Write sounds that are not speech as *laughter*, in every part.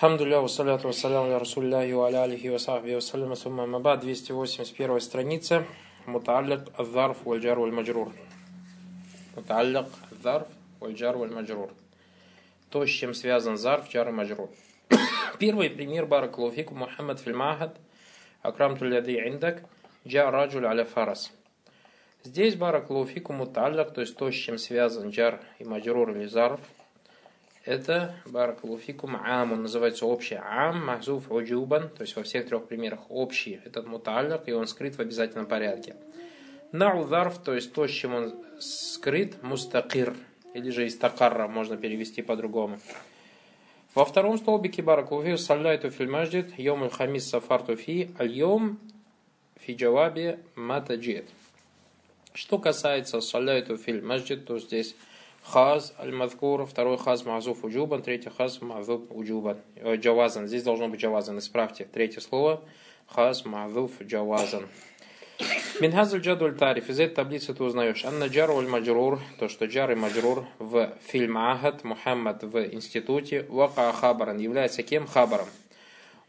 Хамдулля, вассаляту вассаляму ля расулляхи ва аля алихи ва сахби вассаляма сумма маба, 281 страница, муталлик аззарф валь джар валь маджрур. Муталлик аззарф валь джар валь маджрур. То, с чем связан зарф, джар и маджрур. Первый пример баракалуфику Мухаммад фильмахад, акрам туляди индак, джа раджуль аля фарас. Здесь баракалуфику муталлик, то есть то, с чем связан джар и маджрур или зарф – это баракалуфикум ам, он называется общий ам, махзуф уджубан, то есть во всех трех примерах общий, этот муталлак, и он скрыт в обязательном порядке. Наударф, то есть то, с чем он скрыт, мустакир, или же истакарра, можно перевести по-другому. Во втором столбике баракалуфи саллайту филь маджид, йом хамис сафарту фи, аль-йом фи. Что касается саллайту филь маджид, то здесь хаз аль-мазкур, второй хаз мазуф уджубан, третий хаз мазуф уджубан. Э, джавазан, здесь должно быть джавазан, исправьте. Третье слово хаз мазуф джавазан. Минхазуль джадуль тариф. Из этой таблицы ты узнаешь. Анна джар уль маджрур. То, что джар и маджрур в фильме Ахад Мухаммад в институте. Вака хабаран. Является кем? Хабаром.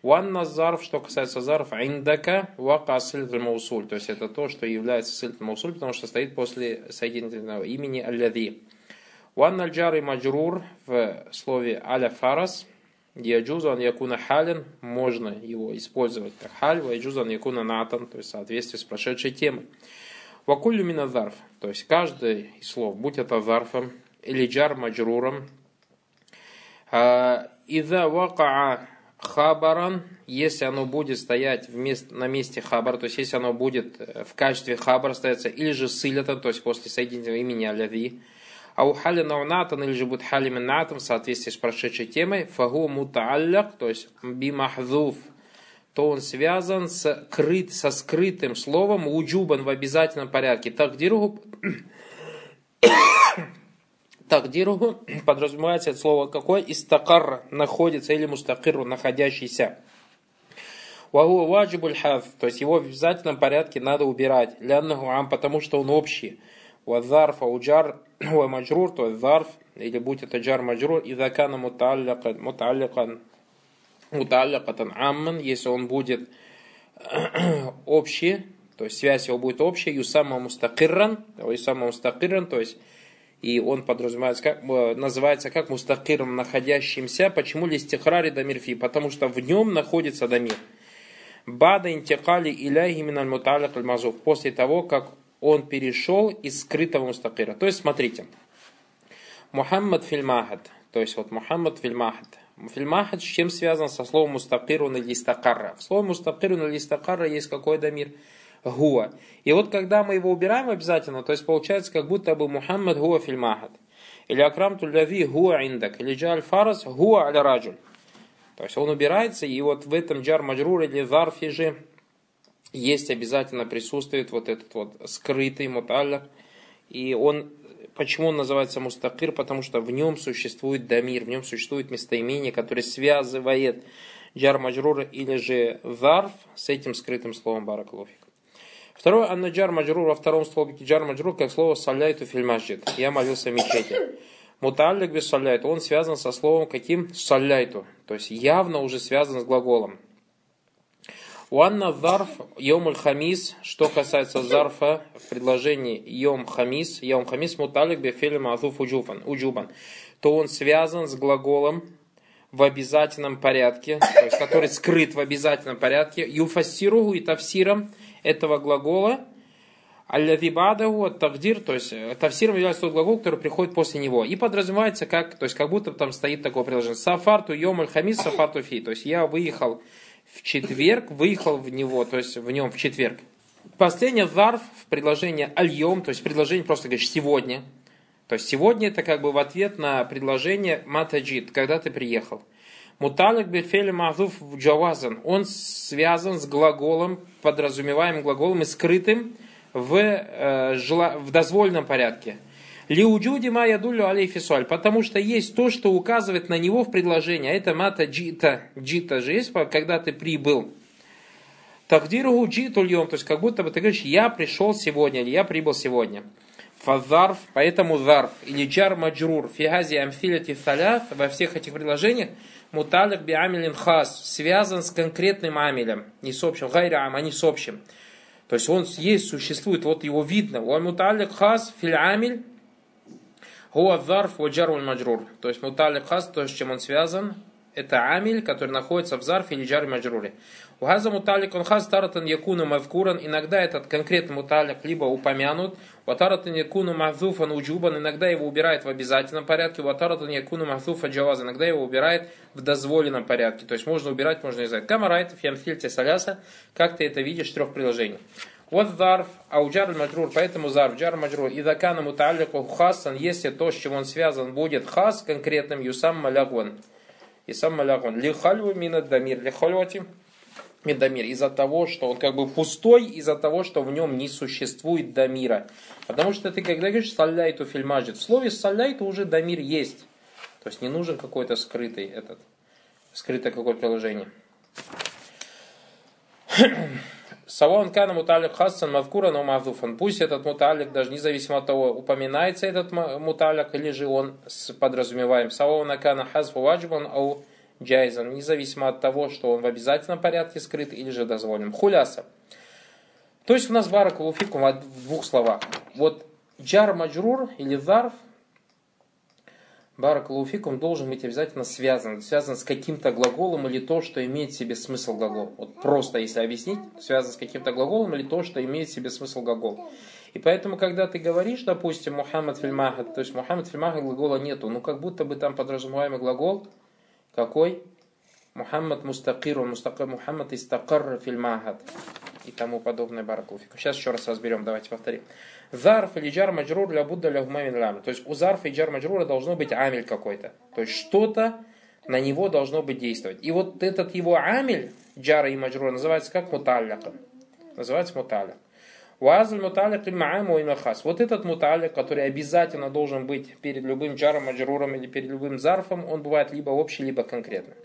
Уанна зарф, что касается зарф, индака вака сильт маусуль. То есть это то, что является сильт маусуль, потому что стоит после соединительного имени аллади. Ван аль-джар и маджрур в слове аля фарас Яджузу ан якуна халин, можно его использовать как халь, вайджузу ан якуна натан, то есть в соответствии с прошедшей темой. Вакулю мина зарф, то есть каждый из слов, будь это зарфом или джар маджруром, а, Иза вакаа хабаран, если оно будет стоять вместо, на месте хабара, то есть если оно будет в качестве хабара стояться, или же сылятан, то есть после соединительного имени аляви, а у хали наунатан или же будет хали минатан в соответствии с прошедшей темой, фагу мутаалляк, то есть бимахзуф, то он связан с крыт, со скрытым словом уджубан в обязательном порядке. Так дируху, *coughs* так дируху подразумевается это слово какое? Истакар находится или мустакиру находящийся. Вагу ваджибуль то есть его в обязательном порядке надо убирать. Ляннаху ам, потому что он общий. Вазарф ауджар *clears throat* ва маджрур, то есть зарф, или будь это джар маджрур, и закана муталликан, муталликан, муталликатан амман, если он будет *clears throat* общий, то есть связь его будет общая, юсама мустакирран, юсама мустакирран, то есть и он подразумевается, как, э, называется как мустакиром находящимся. Почему листихрари дамирфи? Потому что в нем находится дамир. Бада интикали иляхи миналь муталик аль После того, как он перешел из скрытого мустакира. То есть, смотрите, Мухаммад фильмахад, то есть вот Мухаммад фильмахад. Фильмахад с чем связан со словом мустакиру на листакарра? В слове мустакиру на листакарра есть какой дамир? Гуа. И вот когда мы его убираем обязательно, то есть получается как будто бы Мухаммад гуа фильмахад. Или акрам туляви гуа индак. Или джаль фарас гуа аля раджуль. То есть он убирается, и вот в этом джар маджрур или зарфе же есть обязательно присутствует вот этот вот скрытый муталлах. И он, почему он называется мустакир? Потому что в нем существует дамир, в нем существует местоимение, которое связывает джар маджрура или же зарф с этим скрытым словом баракалуфик. Второе, анна джар маджрур во втором столбике джар маджрур, как слово саляйту фильмаджид. Я молился в мечети. Муталлик без саляйту, он связан со словом каким? Саляйту. То есть явно уже связан с глаголом. Уанна зарф йом хамис, что касается зарфа в предложении йом хамис, йом хамис муталик бефелем азуф уджубан, уджубан, то он связан с глаголом в обязательном порядке, то есть который скрыт в обязательном порядке, юфассиругу и тавсиром этого глагола, аллавибадаху тагдир, то есть э, тавсиром является тот глагол, который приходит после него. И подразумевается как, то есть как будто там стоит такое предложение. Сафарту йом хамис, сафарту фи. То есть я выехал в четверг, выехал в него, то есть в нем в четверг. Последнее зарф в предложении альем, то есть предложение просто говоришь сегодня. То есть сегодня это как бы в ответ на предложение матаджид, когда ты приехал. Муталик бельфели мазуф джавазан. Он связан с глаголом, подразумеваемым глаголом и скрытым в, э, в дозволенном порядке. Лиуджуди ма ядулю алейфисуаль. Потому что есть то, что указывает на него в предложении. А это мата джита. Джита же есть, когда ты прибыл. Тагдиру джитульем. То есть как будто бы ты говоришь, я пришел сегодня или я прибыл сегодня. Фазарф, поэтому зарф или джар маджрур фигази амфилити саляф во всех этих предложениях муталик би амилин хас связан с конкретным амилем, не с общим, гайра а не с общим. То есть он есть, существует, вот его видно. У муталик хас филь амиль Хуа зарф ваджар маджрур. То есть муталик хас, то, с чем он связан, это амиль, который находится в зарфе или джаре маджруре. У газа муталик он хаз таратан якуну мавкуран. Иногда этот конкретный муталик либо упомянут. У таратан якуну махзуфан уджубан. Иногда его убирает в обязательном порядке. У таратан якуну махзуфа джаваз. Иногда его убирает в дозволенном порядке. То есть можно убирать, можно изать. Камарайт, фьямфильте саляса. Как ты это видишь в трех приложениях. Вот зарф, а у джар маджрур, поэтому зарф, джар маджрур, и дакана муталлику хасан, если то, с чем он связан, будет хас конкретным юсам малягван. И сам малягван. Лихальву минат дамир, лихальвати Медамир из-за того, что он как бы пустой, из-за того, что в нем не существует дамира. Потому что ты когда говоришь салляйту фильмажит, в слове салляйту уже дамир есть. То есть не нужен какой-то скрытый этот, скрытое какое-то приложение. *clears throat* Савон кана муталик хассан мавкура но мавдуфан. Пусть этот муталик, даже независимо от того, упоминается этот муталик, или же он подразумеваем. Савон кана хазфу ваджбан, ау джайзан, независимо от того, что он в обязательном порядке скрыт или же дозволен. Хуляса. То есть у нас баракулуфикум в двух словах. Вот джар маджрур или зарф, баракулуфикум должен быть обязательно связан. Связан с каким-то глаголом или то, что имеет в себе смысл глагол. Вот просто если объяснить, связан с каким-то глаголом или то, что имеет в себе смысл глагол. И поэтому, когда ты говоришь, допустим, Мухаммад фильмахат, то есть Мухаммад фильмахат глагола нету, ну как будто бы там подразумеваемый глагол – какой? Мухаммад мустакир, мустакир Мухаммад истакар фильмахад и тому подобное баракулфику. Сейчас еще раз разберем, давайте повторим. Зарф или джар маджрур для Будда для лам. То есть у зарфа и джар маджрура должно быть амель какой-то. То есть что-то на него должно быть действовать. И вот этот его амель, джара и маджрура, называется как муталляка. Называется муталляк. Уазль муталик и мааму и махас. Вот этот муталик, который обязательно должен быть перед любым джаром, маджруром или перед любым зарфом, он бывает либо общий, либо конкретный.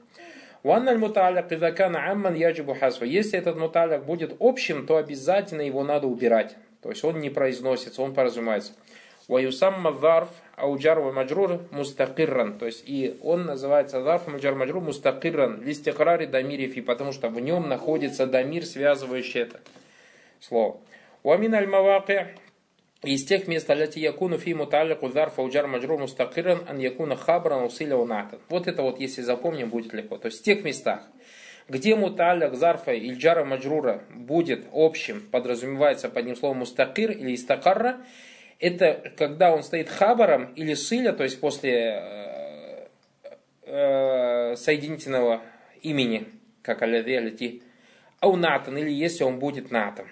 Уанналь муталик и закана амман яджибу хасфа. Если этот муталик будет общим, то обязательно его надо убирать. То есть он не произносится, он поразумается. Ваюсамма зарф ауджар ва маджрур мустакирран. То есть и он называется зарф маджар маджрур мустакирран. Листикрари дамирифи, потому что в нем находится дамир, связывающий это слово. Уамин аль из тех мест, аляти якуну фи муталику зарфа уджар маджрур мустакиран ан якуна хабран усиля унатан. Вот это вот, если запомним, будет легко. То есть в тех местах, где муталик зарфа или джара маджрура будет общим, подразумевается под ним словом мустакир или истакарра, это когда он стоит хабаром или силя, то есть после э, э, соединительного имени, как аляви аляти, аунатан, или если он будет натом.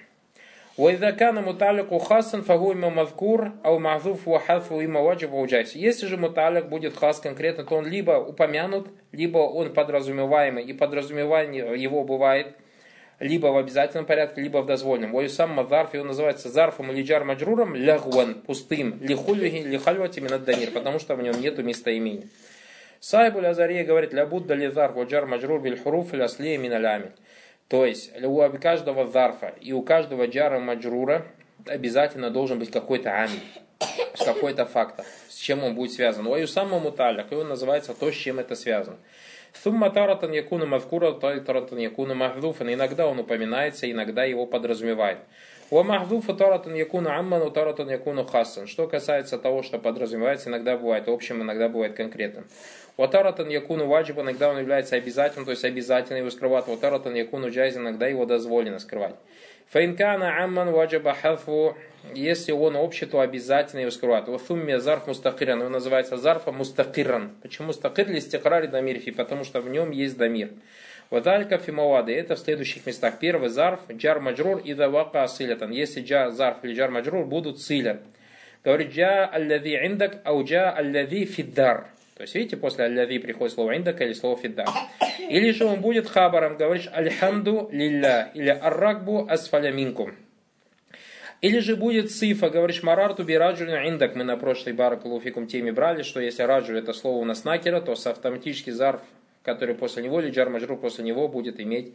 Если же муталик будет хас конкретно, то он либо упомянут, либо он подразумеваемый, и подразумевание его бывает либо в обязательном порядке, либо в дозвольном. Ой, сам мазарф, его называется зарфом или джар маджруром, лягуан, пустым, лихульвихи, лихальвати минаддамир, потому что в нем нету местоимения. Сайбуль Азария говорит, лябудда ли зарф, джар маджрур биль хуруф, или аслия миналями. То есть у каждого зарфа и у каждого джара маджрура обязательно должен быть какой-то амиль, какой-то фактор, с чем он будет связан. У самому муталяк, и он называется то, с чем это связано. Сумма таратан якуна мавкура, таратан якуна махдуфан. Иногда он упоминается, иногда его подразумевает. У махдуфа таратан якуна амман, таратан якуна хасан. Что касается того, что подразумевается, иногда бывает общим, иногда бывает конкретным. Ватаратан якуну ваджиба, иногда он является обязательным, то есть обязательно его скрывать. Ватаратан якуну джайз, иногда его дозволено скрывать. Фаинкана амман ваджиба хафу, если он общий, то обязательно его скрывать. Вафумми зарф мустакиран, он называется зарфа мустакиран. Почему мустакир ли стикрари дамирфи? Потому что в нем есть дамир. Вадалька фимавады. Это в следующих местах. Первый зарф, джар маджрур и давака асилятан. Если джар зарф или джар маджрур будут силя. Говорит, джа аллади индак, ау джа аллади фиддар. То есть, видите, после аль приходит слово индака или слово фидда. Или же он будет хабаром, говоришь альхамду лилля или арракбу асфаляминкум. Или же будет цифа, говоришь марарту бираджулин индак. Мы на прошлой баракалуфикум теме брали, что если раджу это слово у нас накера, то автоматически зарф, который после него, или джар после него будет иметь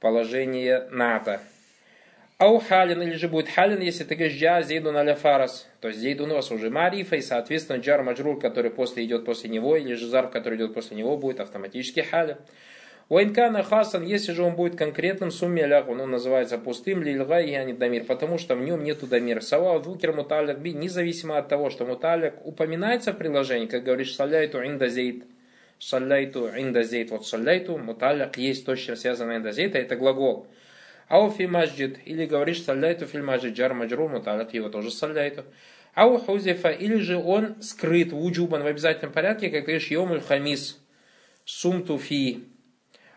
положение ната. Ау халин, или же будет халин, если ты говоришь джа зейдун аля фарас. То есть зейдун у вас уже марифа, и соответственно джар маджрур, который после идет после него, или же зарф, который идет после него, будет автоматически халин. Уайнкана хасан, если же он будет конкретным сумме лях, он называется пустым лильга и не дамир, потому что в нем нету дамира. Сава двукер муталяк би, независимо от того, что муталяк упоминается в приложении, как говоришь саляйту инда зейд, саляйту инда зейд, вот саляйту, муталяк есть то, с чем связано инда зейд, а это глагол. Ау фи маджид, или говоришь саляйту фи маджид, джар маджру, муталяк, его тоже саляйту. Ау хузифа, или же он скрыт в уджубан в обязательном порядке, как говоришь йомуль хамис, сумту фи,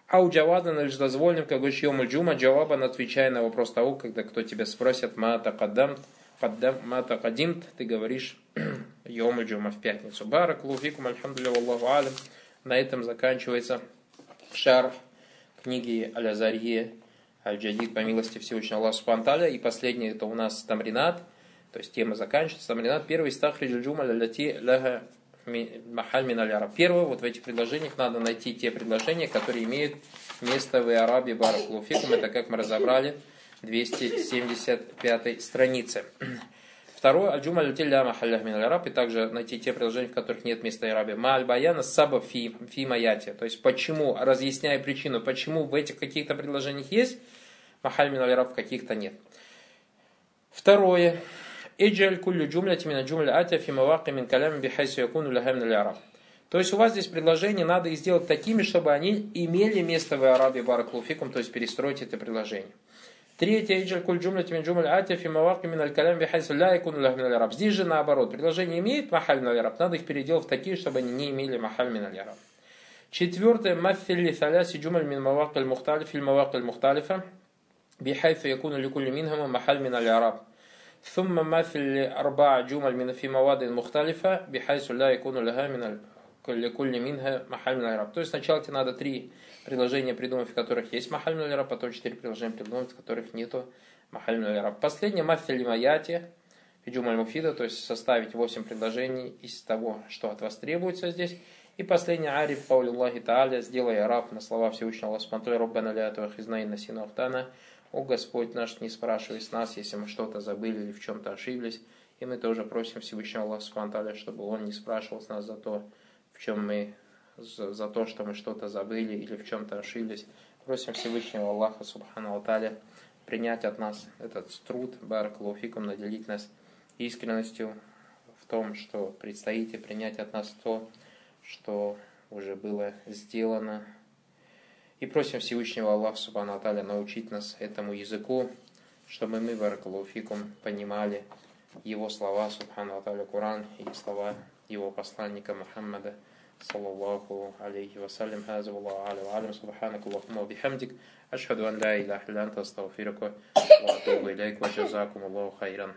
Ау джавадан лишь дозволен, как говоришь, йому джума, джавабан, отвечая на вопрос того, когда кто тебя спросит, ма тaqaddam, ма тaqadимт, ты говоришь *clears throat* йому джума в пятницу. Барак луфикум, альхамдулилля, валлаху алим. На этом заканчивается шар книги Аль-Азарье, Аль-Джадид, по милости Всевышнего Аллаха Субханталя. И последний это у нас Тамринат, то есть тема заканчивается. Тамринат, первый стахриджу джума, ляти ляха Махаль Миналяра. Первое, вот в этих предложениях надо найти те предложения, которые имеют место в Арабии Баракулуфикум. Это, как мы разобрали, 275 странице. Второе, Аль-Джума Лютилля Махаллях Миналяраб, и также найти те предложения, в которых нет места Арабии. Мааль Баяна Саба Фи, фи Маяти. То есть, почему, разъясняя причину, почему в этих каких-то предложениях есть محل من الإعراب, в каких-то нет. Второе, اجعل كل جملة من الجمل الآتية في مواقع من الكلام بحيث يكون لها محل من الإعراب. То есть у вас здесь предложения надо сделать такими, чтобы они имели место в إعراب بارك الله فيكم, то есть перестроить это предложение. Третье, иджаль куль джумляти мин джумля атя фи маваки мин калями бихайсу ля якуну ляхам араб. Здесь же наоборот, предложение имеет махаль мин араб, надо их переделать в такие, чтобы они не имели махаль мин араб. Четвертое, маффили таляси джумаль мин маваки аль-мухталиф, филь маваки аль-мухталифа, бихайсу якуну ликулли минхама махаль мин араб. ثم مثل أربع جمل من في مواد مختلفة بحيث لا يكون لها من Кулли минга махаль. То есть сначала тебе надо три предложения придумать, в которых есть махаль раб, потом четыре предложения придумать, в которых нету махаль раб. Последнее мафтель маяти фиджум Муфида, то есть составить восемь предложений из того, что от вас требуется здесь. И последнее ариф паулиллахи тааля, сделай араб на слова Всевышнего Аллаха Субтитры Руббана Лятуах Изнайна Синахтана. О Господь наш, не спрашивай с нас, если мы что-то забыли или в чем-то ошиблись. И мы тоже просим Всевышнего Аллаха чтобы Он не спрашивал с нас за то, в чем мы, за то, что мы что-то забыли или в чем-то ошиблись. Просим Всевышнего Аллаха Субхану Алталя принять от нас этот труд, баракалуфикум, наделить нас искренностью в том, что предстоит, и принять от нас то, что уже было сделано. И просим Всевышнего Аллаха Субхану Аталя научить нас этому языку, чтобы мы, Баракалуфикум, понимали его слова, Субхану Аталя Куран, и слова его посланника Мухаммада, саллаллаху алейхи вассалям, хаза Аллаху аля алям, субханак Аллахума бихамдик, ашхаду ан ла иляха илля анта астагфирука ва атубу илейк ва джазакум Аллаху хайран.